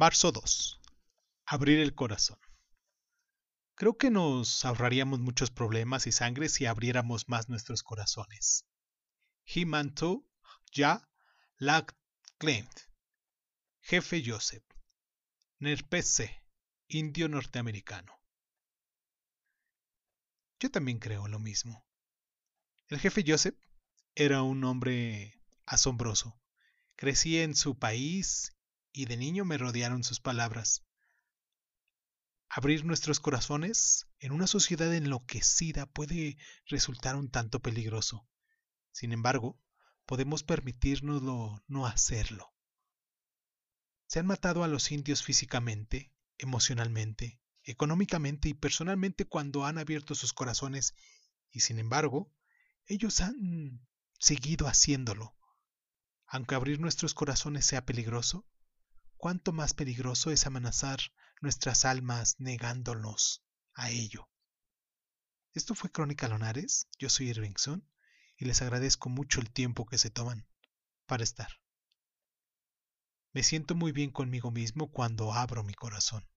Marzo 2. Abrir el corazón. Creo que nos ahorraríamos muchos problemas y sangre si abriéramos más nuestros corazones. Himanto Ya Clint. Jefe Joseph. Nerpese, indio norteamericano. Yo también creo lo mismo. El jefe Joseph era un hombre asombroso. Crecí en su país y de niño me rodearon sus palabras. Abrir nuestros corazones en una sociedad enloquecida puede resultar un tanto peligroso. Sin embargo, podemos permitirnoslo no hacerlo. Se han matado a los indios físicamente, emocionalmente, económicamente y personalmente cuando han abierto sus corazones y sin embargo, ellos han seguido haciéndolo. Aunque abrir nuestros corazones sea peligroso, cuánto más peligroso es amenazar nuestras almas negándonos a ello. Esto fue Crónica Lonares, yo soy Irvingson y les agradezco mucho el tiempo que se toman para estar. Me siento muy bien conmigo mismo cuando abro mi corazón.